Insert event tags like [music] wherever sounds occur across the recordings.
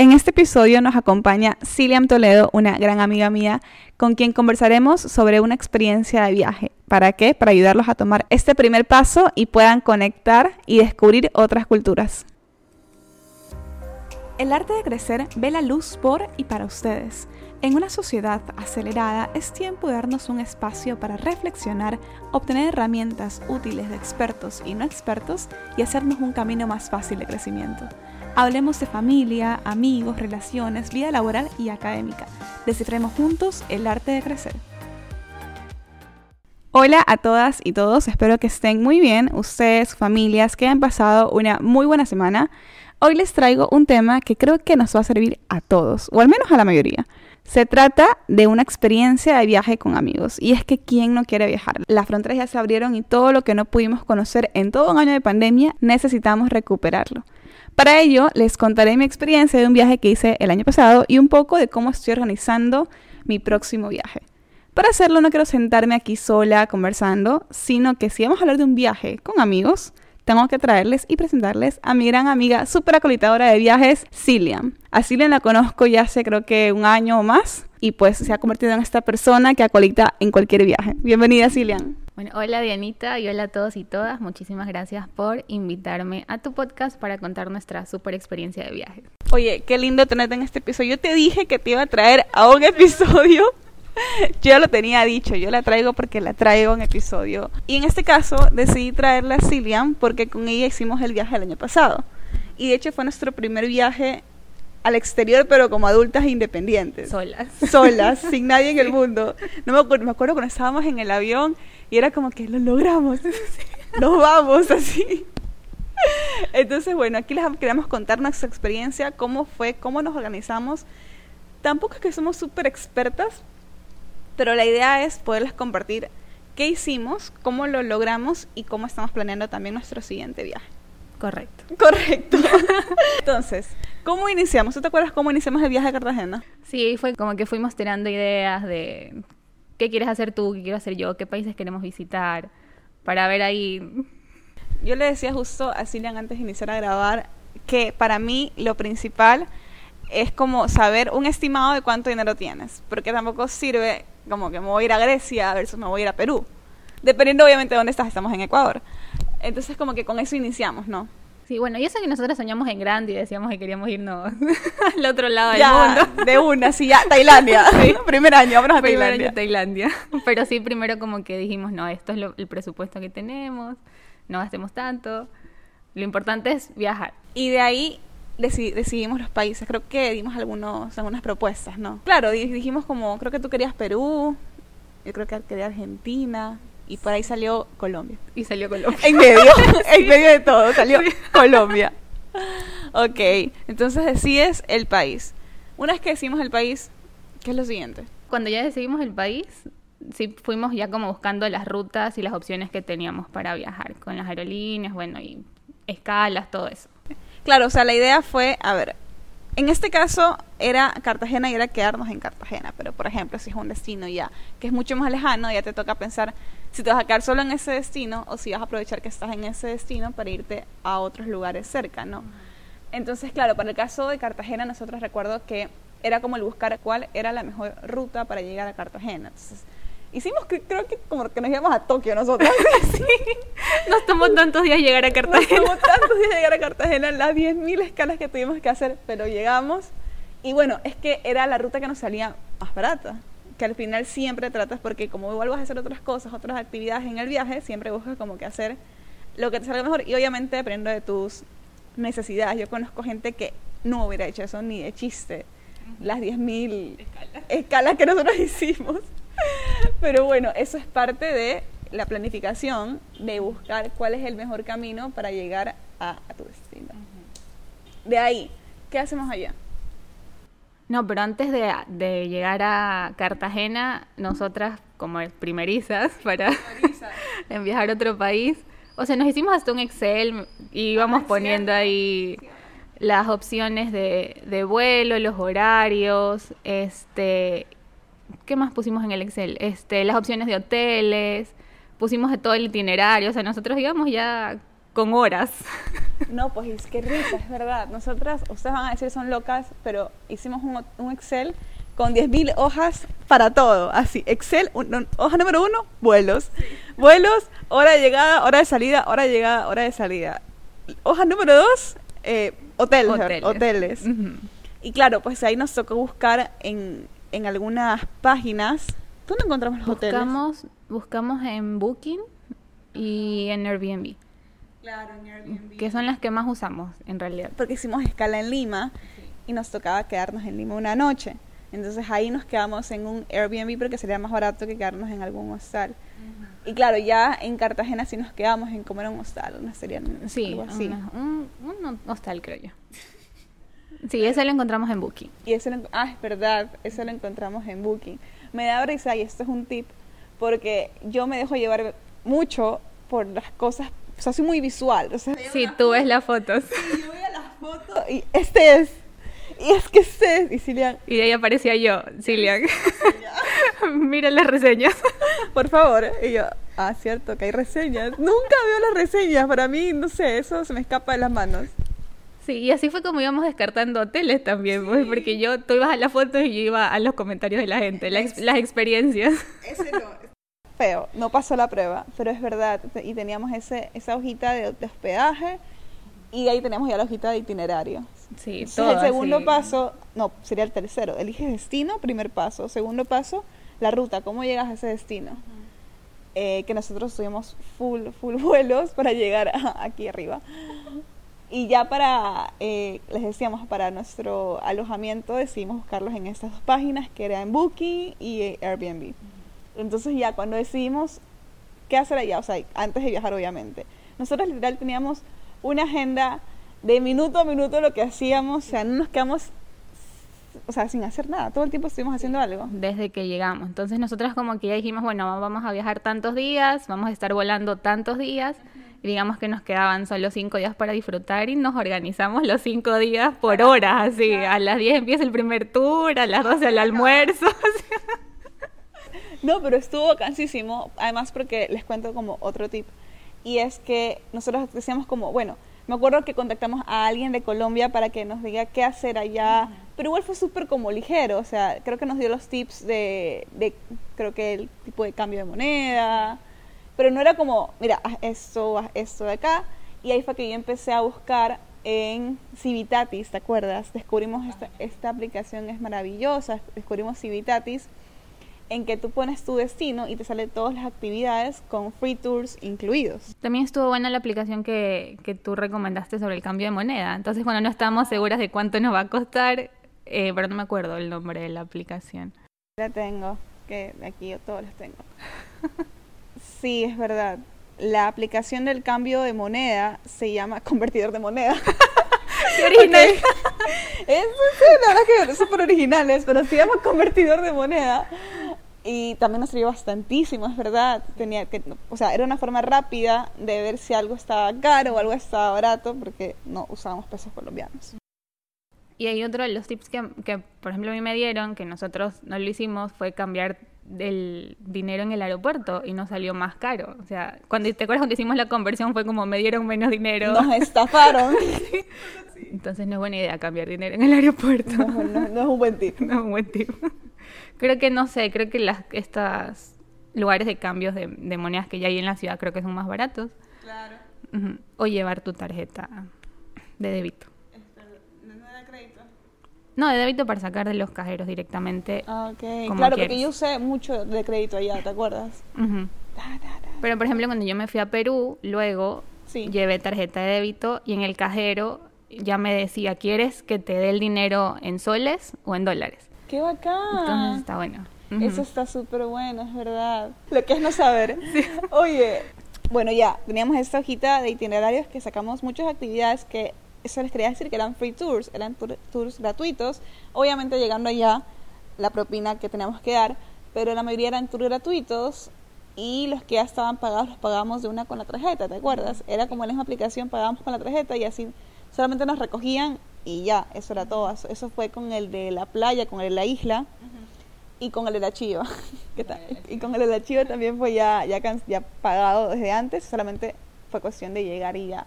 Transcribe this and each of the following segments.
En este episodio nos acompaña Ciliam Toledo, una gran amiga mía, con quien conversaremos sobre una experiencia de viaje. ¿Para qué? Para ayudarlos a tomar este primer paso y puedan conectar y descubrir otras culturas. El arte de crecer ve la luz por y para ustedes. En una sociedad acelerada es tiempo de darnos un espacio para reflexionar, obtener herramientas útiles de expertos y no expertos y hacernos un camino más fácil de crecimiento. Hablemos de familia, amigos, relaciones, vida laboral y académica. Descifremos juntos el arte de crecer. Hola a todas y todos, espero que estén muy bien, ustedes, familias, que han pasado una muy buena semana. Hoy les traigo un tema que creo que nos va a servir a todos, o al menos a la mayoría. Se trata de una experiencia de viaje con amigos. Y es que ¿quién no quiere viajar? Las fronteras ya se abrieron y todo lo que no pudimos conocer en todo un año de pandemia necesitamos recuperarlo. Para ello, les contaré mi experiencia de un viaje que hice el año pasado y un poco de cómo estoy organizando mi próximo viaje. Para hacerlo no quiero sentarme aquí sola conversando, sino que si vamos a hablar de un viaje con amigos, tengo que traerles y presentarles a mi gran amiga súper acolitadora de viajes, Cilian. A Cilian la conozco ya hace creo que un año o más y pues se ha convertido en esta persona que acolita en cualquier viaje. Bienvenida, Cilian. Hola Dianita y hola a todos y todas. Muchísimas gracias por invitarme a tu podcast para contar nuestra super experiencia de viaje. Oye, qué lindo tenerte en este episodio. Yo te dije que te iba a traer a un episodio [laughs] yo lo tenía dicho, yo la traigo porque la traigo en episodio. Y en este caso decidí traerla a Cilian porque con ella hicimos el viaje el año pasado. Y de hecho fue nuestro primer viaje al exterior, pero como adultas e independientes. Solas. [laughs] Solas, sin nadie en el mundo. No me acuerdo, me acuerdo cuando estábamos en el avión y era como que lo logramos. [laughs] Nos vamos así. Entonces, bueno, aquí les queremos contar nuestra experiencia, cómo fue, cómo nos organizamos. Tampoco es que somos súper expertas, pero la idea es poderles compartir qué hicimos, cómo lo logramos y cómo estamos planeando también nuestro siguiente viaje. Correcto. Correcto. [laughs] Entonces, ¿cómo iniciamos? ¿Tú te acuerdas cómo iniciamos el viaje a Cartagena? Sí, fue como que fuimos tirando ideas de qué quieres hacer tú, qué quiero hacer yo, qué países queremos visitar, para ver ahí. Yo le decía justo a Cilian antes de iniciar a grabar que para mí lo principal es como saber un estimado de cuánto dinero tienes, porque tampoco sirve como que me voy a ir a Grecia versus me voy a ir a Perú. Dependiendo obviamente de dónde estás, estamos en Ecuador. Entonces como que con eso iniciamos, ¿no? Sí, bueno, y eso que nosotros soñamos en grande y decíamos que queríamos irnos [laughs] al otro lado del mundo. De una, sí, ya, Tailandia. [laughs] [laughs] Primer año, vámonos a Primer Tailandia. Año Tailandia. Pero sí, primero como que dijimos, no, esto es el presupuesto que tenemos, no gastemos tanto. Lo importante es viajar. Y de ahí decidimos los países. Creo que dimos algunos, algunas propuestas, ¿no? Claro, dijimos como, creo que tú querías Perú, yo creo que quería Argentina, y por ahí salió Colombia. Y salió Colombia. En medio, [laughs] en medio de todo, salió Colombia. Ok, entonces decides el país. Una vez que decimos el país, ¿qué es lo siguiente? Cuando ya decidimos el país, sí fuimos ya como buscando las rutas y las opciones que teníamos para viajar, con las aerolíneas, bueno, y escalas, todo eso. Claro, o sea, la idea fue, a ver, en este caso era Cartagena y era quedarnos en Cartagena, pero por ejemplo, si es un destino ya que es mucho más lejano, ya te toca pensar si te vas a quedar solo en ese destino o si vas a aprovechar que estás en ese destino para irte a otros lugares cerca, ¿no? Entonces, claro, para el caso de Cartagena, nosotros recuerdo que era como el buscar cuál era la mejor ruta para llegar a Cartagena. Entonces, Hicimos, creo que como que nos íbamos a Tokio nosotros. sí. [laughs] [laughs] Nos tomó tantos días llegar a Cartagena. Nos tomó tantos días llegar a Cartagena, las 10.000 escalas que tuvimos que hacer, pero llegamos. Y bueno, es que era la ruta que nos salía más barata. Que al final siempre tratas, porque como igual vas a hacer otras cosas, otras actividades en el viaje, siempre buscas como que hacer lo que te salga mejor. Y obviamente dependiendo de tus necesidades. Yo conozco gente que no hubiera hecho eso ni de chiste. Las 10.000 escalas. escalas que nosotros [laughs] hicimos. Pero bueno, eso es parte de la planificación, de buscar cuál es el mejor camino para llegar a, tu destino. De ahí, ¿qué hacemos allá? No, pero antes de, llegar a Cartagena, nosotras como primerizas para [laughs] viajar a otro país, o sea, nos hicimos hasta un Excel y íbamos poniendo ahí las opciones de, de vuelo, los horarios, este, ¿qué más pusimos en el Excel? Este, las opciones de hoteles, pusimos todo el itinerario, o sea, nosotros íbamos ya con horas. [laughs] No, pues es que risa, es verdad. Nosotras, ustedes van a decir son locas, pero hicimos un, un Excel con 10.000 hojas para todo. Así, Excel, un- hoja número uno, vuelos. Vuelos, hora de llegada, hora de salida, hora de llegada, hora de salida. Hoja número dos, eh, hoteles. Hoteles. hoteles. Y claro, pues ahí nos tocó buscar en, en algunas páginas. ¿Dónde encontramos los hoteles? Buscamos en Booking y en Airbnb, Claro, en Airbnb. que son las que más usamos en realidad. porque hicimos escala en Lima y nos tocaba quedarnos en Lima una noche. Entonces ahí nos quedamos en un Airbnb porque sería más barato que quedarnos en algún hostal. Y claro, ya en Cartagena sí nos quedamos en comer un hostal, una sería Sí, algo así. una- un, un hostal creo yo. Sí, ese lo encontramos en Booking. Y eso lo, ah, es verdad, eso lo encontramos en Booking. Me da risa y esto es un tip porque yo me dejo llevar mucho por las cosas, o sea, soy muy visual. O sea, Sí, tú ves las fotos. [laughs] yo voy a las fotos y este es, y es que este es, y Cilia, Y de ahí aparecía yo, Cilian. [laughs] Mira las reseñas. [laughs] por favor. Y yo, ah, cierto, que hay reseñas. Nunca veo las reseñas, para mí, no sé, eso se me escapa de las manos. Sí, y así fue como íbamos descartando hoteles también, pues, porque yo, tú ibas a las fotos y yo iba a los comentarios de la gente, la las experiencias. Ese no. Feo, no pasó la prueba, pero es verdad. Y teníamos ese, esa hojita de, de hospedaje y ahí teníamos ya la hojita de itinerario. Sí, Entonces, todo el segundo así. paso, no, sería el tercero. Elige destino, primer paso. Segundo paso, la ruta, cómo llegas a ese destino. Eh, que nosotros tuvimos full, full [laughs] vuelos para llegar a- aquí arriba. Y ya para, eh, les decíamos, para nuestro alojamiento decidimos buscarlos en estas dos páginas, que era en Booking y eh, Airbnb. Entonces ya cuando decidimos qué hacer allá, o sea, antes de viajar obviamente, nosotros literal teníamos una agenda de minuto a minuto lo que hacíamos, o sea, no nos quedamos, o sea, sin hacer nada, todo el tiempo estuvimos haciendo algo. Desde que llegamos. Entonces nosotras como que ya dijimos, bueno, vamos a viajar tantos días, vamos a estar volando tantos días. Y digamos que nos quedaban solo cinco días para disfrutar y nos organizamos los cinco días por horas, así. A las 10 empieza el primer tour, a las 12 el almuerzo. [laughs] No, pero estuvo cansísimo, además porque les cuento como otro tip, y es que nosotros decíamos como, bueno, me acuerdo que contactamos a alguien de Colombia para que nos diga qué hacer allá, pero igual fue súper como ligero, o sea, creo que nos dio los tips de, de, creo que el tipo de cambio de moneda, pero no era como, mira, haz esto, haz esto de acá, y ahí fue que yo empecé a buscar en Civitatis, ¿te acuerdas? Descubrimos esta, esta aplicación, es maravillosa, descubrimos Civitatis, en que tú pones tu destino y te salen todas las actividades con free tours incluidos. También estuvo buena la aplicación que, que tú recomendaste sobre el cambio de moneda. Entonces, cuando no estábamos seguras de cuánto nos va a costar, eh, pero no me acuerdo el nombre de la aplicación. La tengo, que aquí yo todos las tengo. [laughs] Sí, es verdad. La aplicación del cambio de moneda se llama [laughs] convertidor de moneda. [laughs] ¡Qué original! Es, sí, la verdad que son súper originales, pero se llama convertidor de moneda. Y también nos sirvió bastantísimo, es verdad. Tenía que, o sea, era una forma rápida de ver si algo estaba caro o algo estaba barato, porque no usábamos pesos colombianos. Y hay otro de los tips que, que, por ejemplo, a mí me dieron, que nosotros no lo hicimos, fue cambiar el dinero en el aeropuerto y nos salió más caro. O sea, cuando te acuerdas cuando hicimos la conversión fue como me dieron menos dinero. Nos [laughs] estafaron. Entonces no es buena idea cambiar dinero en el aeropuerto. No, no, no es un buen tip. [laughs] No es un buen tip. Creo que no sé, creo que las estas lugares de cambios de, de monedas que ya hay en la ciudad creo que son más baratos. Claro. O llevar tu tarjeta de débito. ¿No da crédito? No, de débito para sacar de los cajeros directamente. Ah, ok. Claro, porque yo usé mucho de crédito allá, ¿te acuerdas? Ta. Pero por ejemplo, cuando yo me fui a Perú, luego Sí. llevé tarjeta de débito y en el cajero ya me decía, ¿quieres que te dé el dinero en soles o en dólares? ¡Qué bacán! Entonces está bueno. Ujú. Eso está súper bueno, es verdad. Lo que es no saber. [laughs] Oye, bueno, ya, teníamos esta hojita de itinerarios que sacamos muchas actividades que, eso les quería decir que eran free tours, eran tour- tours gratuitos. Obviamente llegando allá, la propina que teníamos que dar, pero la mayoría eran tours gratuitos y los que ya estaban pagados los pagábamos de una con la tarjeta, ¿te acuerdas? Era como en la misma aplicación, pagábamos con la tarjeta y así solamente nos recogían y ya, eso era todo. Eso- fue con el de la playa, con el de la isla y con el de la chiva. [laughs] Y con el de la chiva también fue ya, ya, ya pagado desde antes, solamente fue cuestión de llegar y ya.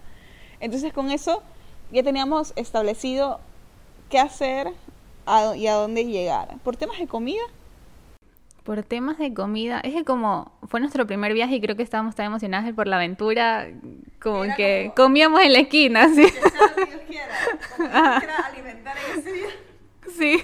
Entonces con eso ya teníamos establecido qué hacer y a dónde llegar. Por temas de comida. Por temas de comida, es que como fue nuestro primer viaje y creo que estábamos tan emocionados por la aventura, como que comíamos en la esquina, ¿sí? alimentar Sí,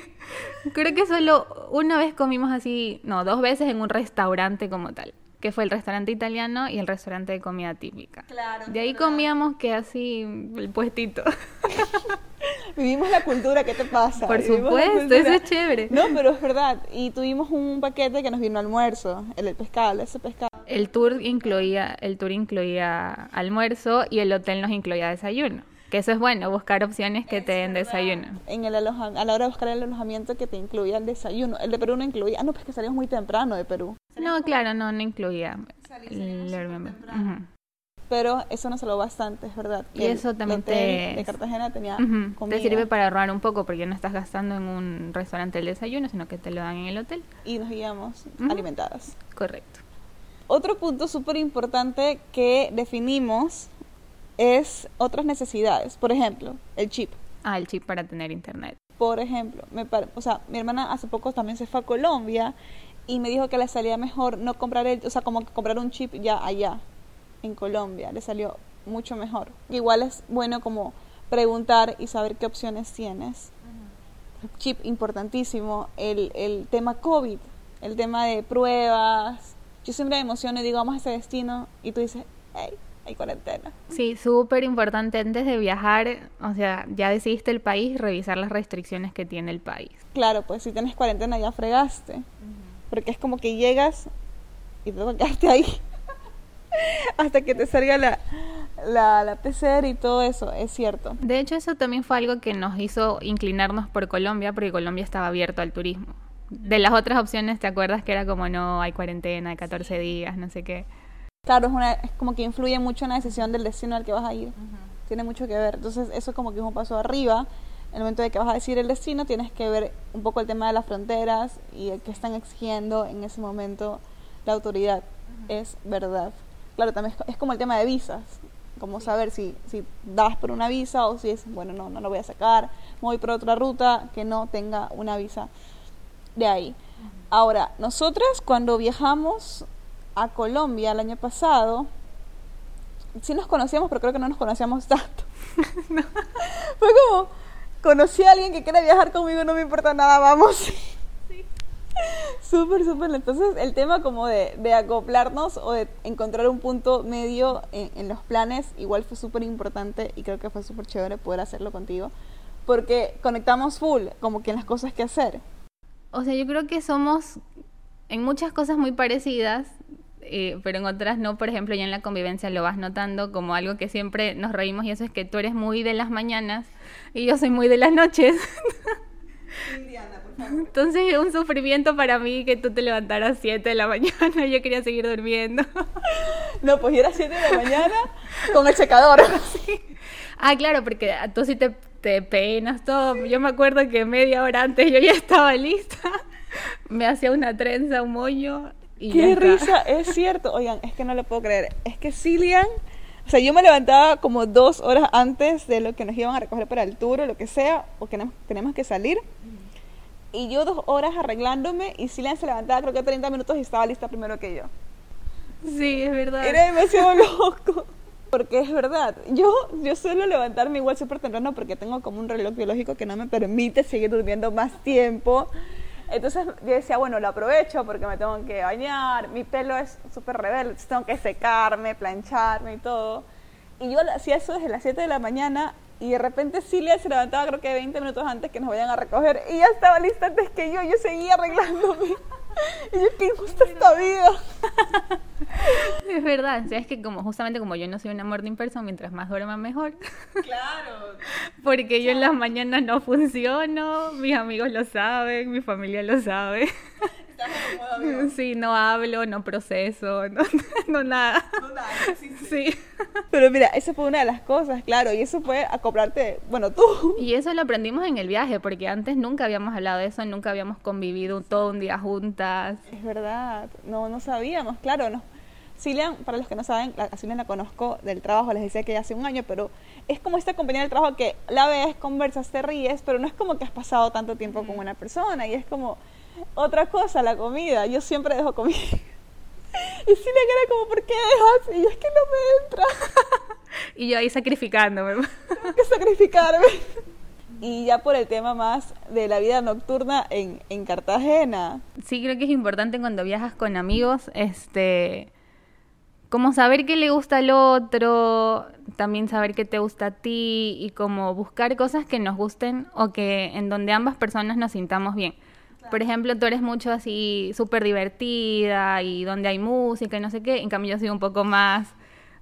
creo que solo una vez comimos así, no, dos veces en un restaurante como tal que fue el restaurante italiano y el restaurante de comida típica. Claro. De ahí comíamos que así el puestito. [laughs] Vivimos la cultura, ¿qué te pasa? Por supuesto, eso es chévere. No, pero es verdad. Y tuvimos un paquete que nos vino almuerzo, el, pescado, ese pescado. El tour incluía, el tour incluía almuerzo y el hotel nos incluía desayuno. Que eso es bueno, buscar opciones que te den desayuno. En el a la hora de buscar el alojamiento que te incluía el desayuno. El de Perú no incluía. Ah, no, pues que salimos muy temprano de Perú. No, claro, no, no incluía. Pero eso nos salvó bastante, es verdad. Y eso también te... de Cartagena tenía Te sirve para ahorrar un poco porque no estás gastando en un restaurante el desayuno, sino que te lo dan en el hotel. Y nos guiamos alimentadas. Correcto. Otro punto súper importante que definimos es otras necesidades. Por ejemplo, el chip. Ah, el chip para tener internet. Por ejemplo, me o sea, mi hermana hace poco también se fue a Colombia y me dijo que le salía mejor no comprar el, o sea, como comprar un chip ya allá en Colombia, le salió mucho mejor. Igual es bueno como preguntar y saber qué opciones tienes. Chip importantísimo, el, el tema COVID, el tema de pruebas. Yo siempre me emociono y digo, vamos a ese destino y tú dices, hey, hay cuarentena. Sí, súper importante antes de viajar, o sea, ya decidiste el país, revisar las restricciones que tiene el país. Claro, pues si tienes cuarentena ya fregaste, porque es como que llegas y te que quedarte ahí [laughs] hasta que te salga la, la, la PCR y todo eso, es cierto. De hecho, eso también fue algo que nos hizo inclinarnos por Colombia, porque Colombia estaba abierto al turismo. De las otras opciones, ¿te acuerdas que era como no, hay cuarentena, de 14 días, no sé qué? Claro, es, una, es como que influye mucho en la decisión del destino al que vas a ir. Tiene mucho que ver. Entonces, eso como que es un paso arriba. En el momento de que vas a decir el destino, tienes que ver un poco el tema de las fronteras y el que están exigiendo en ese momento la autoridad. Es verdad. Claro, también es, como el tema de visas. Como saber si, si das por una visa o si es, bueno, no, no lo voy a sacar, voy por otra ruta que no tenga una visa de ahí. Ahora, nosotras cuando viajamos a Colombia el año pasado, sí nos conocíamos, pero creo que no nos conocíamos tanto. [laughs] [laughs] Fue como, conocí a alguien que quiere viajar conmigo, no me importa nada, vamos. [laughs] Súper, súper. Entonces, el tema como de, de, acoplarnos o de encontrar un punto medio en, en los planes, igual fue súper importante y creo que fue súper chévere poder hacerlo contigo, porque conectamos full, como que en las cosas que hacer. O sea, yo creo que somos en muchas cosas muy parecidas, eh, pero en otras no, por ejemplo, ya en la convivencia lo vas notando como algo que siempre nos reímos y eso es que tú eres muy de las mañanas y yo soy muy de las noches. [laughs] Entonces es un sufrimiento para mí que tú te levantaras a 7 de la mañana, [laughs] yo quería seguir durmiendo. No, pues yo era 7 de la mañana con el secador. [laughs] Ah, claro, porque tú sí te, te peinas todo. Yo me acuerdo que media hora antes yo ya estaba lista, me hacía una trenza, un moño Qué risa, es cierto. Oigan, es que no lo puedo creer. Es que Cilian, o sea, yo me levantaba como dos horas antes de lo que nos iban a recoger para el tour o lo que sea, o que tenemos que salir. Y yo dos horas arreglándome y Cilian se levantaba creo que 30 minutos y estaba lista primero que yo. Sí, es verdad. Era demasiado loco. Porque es verdad, yo, yo suelo levantarme igual súper temprano porque tengo como un reloj biológico que no me permite seguir durmiendo más tiempo. Entonces yo decía, bueno, lo aprovecho porque me tengo que bañar, mi pelo es súper rebelde, tengo que secarme, plancharme y todo. Y yo hacía eso desde las 7 de la mañana y de repente Silvia se levantaba creo que 20 minutos antes que nos vayan a recoger y ya estaba lista antes que yo, yo seguía arreglándome. [laughs] Y yo, qué injusta esta vida. [laughs] Es verdad, es que como justamente como yo no soy una morning person, mientras más duerma mejor. [laughs] Claro. Porque yo en las mañanas no funciono, mis amigos lo saben, mi familia lo sabe. [laughs] Sí, no hablo, no proceso, [laughs] no, no nada. No nada, sí, sí. Pero mira, esa fue una de las cosas, claro, y eso fue acoplarte, bueno, tú. Y eso lo aprendimos en el viaje, porque antes nunca habíamos hablado de eso, nunca habíamos convivido todo un día juntas. Es verdad, no, no sabíamos, claro, no. Cilian, para los que no saben, a Cilian la conozco del trabajo, les decía que hace un año, pero es como esta compañía del trabajo que la ves, conversas, te ríes, pero no es como que has pasado tanto tiempo con una persona y es como otra cosa, la comida. Yo siempre dejo comida. [laughs] Y Cilian era como, ¿por qué dejas? Y yo es que no me entra. [laughs] y yo ahí sacrificándome. Tengo que sacrificarme. Y ya por el tema más de la vida nocturna en, en Cartagena. Sí, creo que es importante cuando viajas con amigos, este como saber qué le gusta al otro, también saber qué te gusta a ti y como buscar cosas que nos gusten o que en donde ambas personas nos sintamos bien. Por ejemplo, tú eres mucho así súper divertida y donde hay música y no sé qué, en cambio yo soy un poco más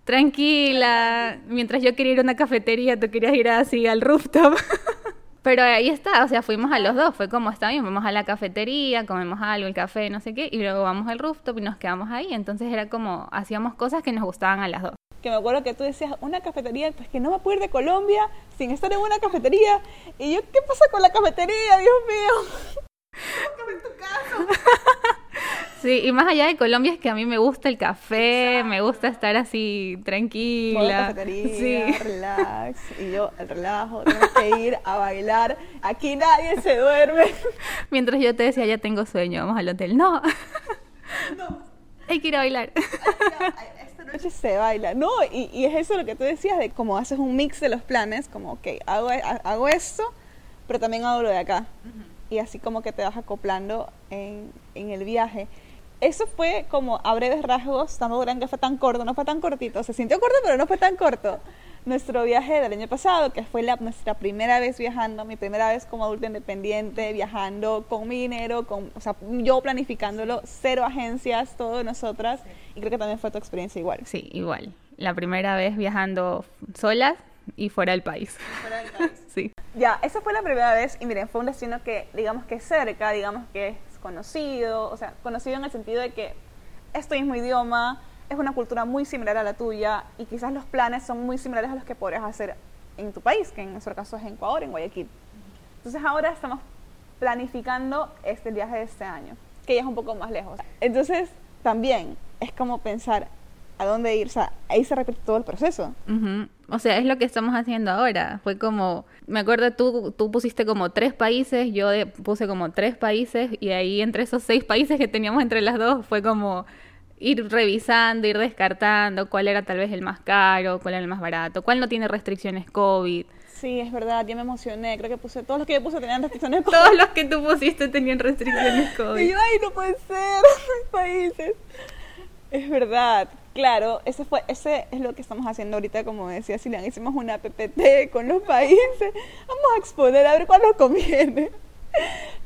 tranquila. Mientras yo quería ir a una cafetería, tú querías ir así al rooftop. [laughs] Pero ahí está, o sea, fuimos a los dos, fue como está bien, vamos a la cafetería, comemos algo, el café, no sé qué, y luego vamos al rooftop y nos quedamos ahí. Entonces era como, hacíamos cosas que nos gustaban a las dos. Que me acuerdo que tú decías, una cafetería, pues que no me puedo ir de Colombia sin estar en una cafetería. Y yo, ¿qué pasa con la cafetería, Dios mío? En tu casa. [laughs] Sí, y más allá de Colombia es que a mí me gusta el café, me gusta estar así tranquila. sí. relax. Y yo, el relajo, tengo que ir a bailar. Aquí nadie se duerme. [laughs] Mientras yo te decía, ya tengo sueño, vamos al hotel. No. No. [laughs] Hay que ir a bailar. Esta noche se baila. No, y, y, es eso lo que tú decías, de cómo haces un mix de los planes, como, ok, hago, hago esto, pero también hago lo de acá. Y así como que te vas acoplando en, en el viaje eso fue como a breves rasgos, tampoco crean que fue tan corto, no fue tan cortito, se sintió corto pero no fue tan corto. Nuestro viaje del año pasado, que fue la, nuestra primera vez viajando, mi primera vez como adulta independiente, viajando con mi dinero, con, o sea, yo planificándolo, cero agencias, todo de nosotras, y creo que también fue tu experiencia igual. Sí, igual. La primera vez viajando solas y fuera del país. Fuera del [laughs] país. sí. Ya, esa fue la primera vez, y miren, fue un destino que, digamos que cerca, digamos que conocido, o sea, conocido en el sentido de que es tu mismo idioma, es una cultura muy similar a la tuya y quizás los planes son muy similares a los que podrías hacer en tu país, que en nuestro caso es en Ecuador, en Guayaquil. Entonces ahora estamos planificando este viaje de este año, que ya es un poco más lejos. Entonces también es como pensar a dónde ir, o sea, ahí se repite todo el proceso. O sea, es lo que estamos haciendo ahora. Fue como, me acuerdo, tú, tú pusiste como tres países, yo puse como tres países y ahí entre esos seis países que teníamos entre las dos fue como ir revisando, ir descartando cuál era tal vez el más caro, cuál era el más barato, cuál no tiene restricciones COVID. Sí, es verdad, yo me emocioné. Creo que puse, todos los que yo puse tenían restricciones COVID. Todos los que tú pusiste tenían restricciones COVID. [laughs] Y yo, ay, no puede ser, [laughs] países. Es verdad. Claro, ese, fue, ese es lo que estamos haciendo ahorita, como decía Silian, hicimos una PPT con los países, vamos a exponer a ver cuál nos conviene.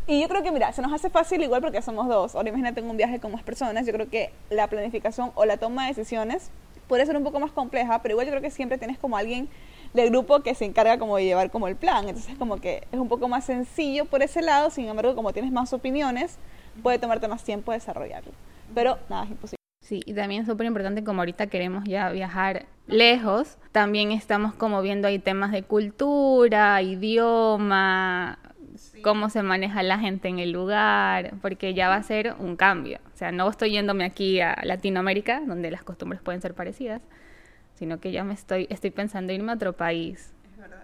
Y yo creo que, mira, se nos hace fácil igual porque somos dos. Ahora imagínate en un viaje con más personas, yo creo que la planificación o la toma de decisiones puede ser un poco más compleja, pero igual yo creo que siempre tienes como alguien del grupo que se encarga como de llevar como el plan. Entonces como que es un poco más sencillo por ese lado, sin embargo, como tienes más opiniones, puede tomarte más tiempo desarrollarlo. Pero nada, es imposible. Sí, y también es súper importante como ahorita queremos ya viajar lejos, también estamos como viendo ahí temas de cultura, idioma, cómo se maneja la gente en el lugar, porque ya va a ser un cambio. O sea, no estoy yéndome aquí a Latinoamérica, donde las costumbres pueden ser parecidas, sino que ya me estoy, estoy pensando irme a otro país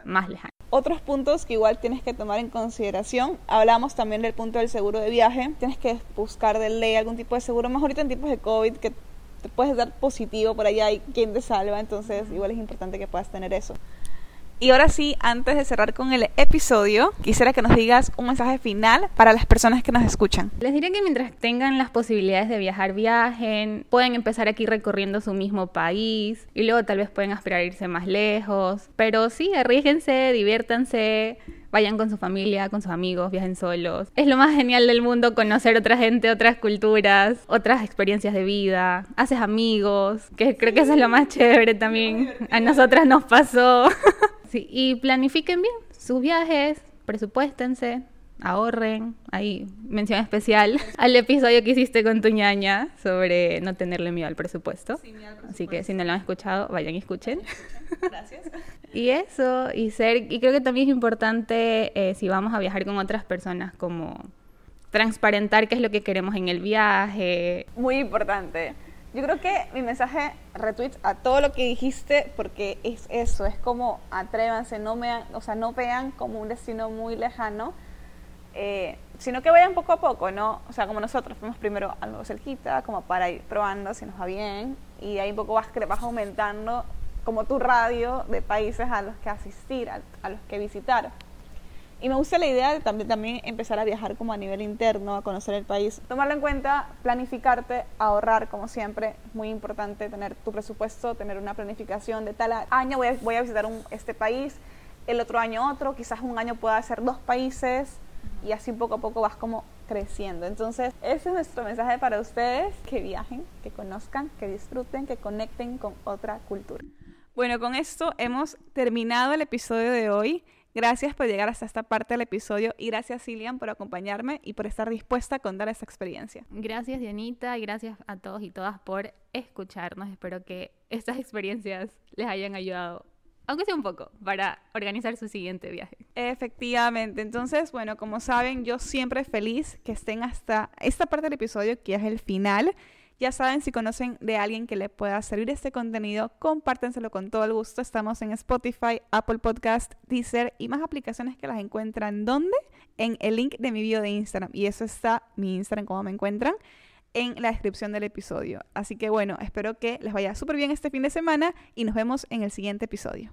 más lejano. Otros puntos que igual tienes que tomar en consideración, hablamos también del punto del seguro de viaje, tienes que buscar de ley algún tipo de seguro, más ahorita en tiempos de COVID que te puedes dar positivo por allá y quien te salva, entonces igual es importante que puedas tener eso. Y ahora sí, antes de cerrar con el episodio, quisiera que nos digas un mensaje final para las personas que nos escuchan. Les diré que mientras tengan las posibilidades de viajar, viajen, pueden empezar aquí recorriendo su mismo país y luego tal vez pueden aspirar a irse más lejos. Pero sí, arriesguense, diviértanse, vayan con su familia, con sus amigos, viajen solos. Es lo más genial del mundo conocer otra gente, otras culturas, otras experiencias de vida. Haces amigos, que creo que eso es lo más chévere también. A nosotras nos pasó. [laughs] Sí, y planifiquen bien sus viajes, presupuéstense, ahorren. Ahí, mención especial [laughs] al episodio que hiciste con tu ñaña sobre no tenerle miedo al presupuesto. Así que si no lo han escuchado, vayan y escuchen. [laughs] Gracias. [laughs] y eso, y ser, y creo que también es importante eh, si vamos a viajar con otras personas, como transparentar qué es lo que queremos en el viaje. Muy importante Yo creo que mi mensaje retweet a todo lo que dijiste porque es eso, es como atrévanse, no vean, o sea, no vean como un destino muy lejano, eh, sino que vayan poco a poco, ¿no? O sea, como nosotros fuimos primero algo cerquita, como para ir probando si nos va bien, y ahí un poco vas, vas aumentando como tu radio de países a los que asistir, a los que visitar. Y me gusta la idea de también, también empezar a viajar como a nivel interno, a conocer el país. Tomarlo en cuenta, planificarte, ahorrar como siempre. Muy importante tener tu presupuesto, tener una planificación de tal año voy a, voy a visitar un, este país, el otro año otro, quizás un año pueda ser dos países y así poco a poco vas como creciendo. Entonces, ese es nuestro mensaje para ustedes, que viajen, que conozcan, que disfruten, que conecten con otra cultura. Bueno, con esto hemos terminado el episodio de hoy. Gracias por llegar hasta esta parte del episodio y gracias Cilian por acompañarme y por estar dispuesta a contar esta experiencia. Gracias Dianita y gracias a todos y todas por escucharnos. Espero que estas experiencias les hayan ayudado, aunque sea un poco, para organizar su siguiente viaje. Efectivamente, entonces, bueno, como saben, yo siempre feliz que estén hasta esta parte del episodio, que es el final. Ya saben, si conocen de alguien que le pueda servir este contenido, compártenselo con todo el gusto. Estamos en Spotify, Apple Podcast, Deezer y más aplicaciones que las encuentran. ¿Dónde? En el link de mi video de Instagram. Y eso está, mi Instagram, como me encuentran, en la descripción del episodio. Así que bueno, espero que les vaya súper bien este fin de semana y nos vemos en el siguiente episodio.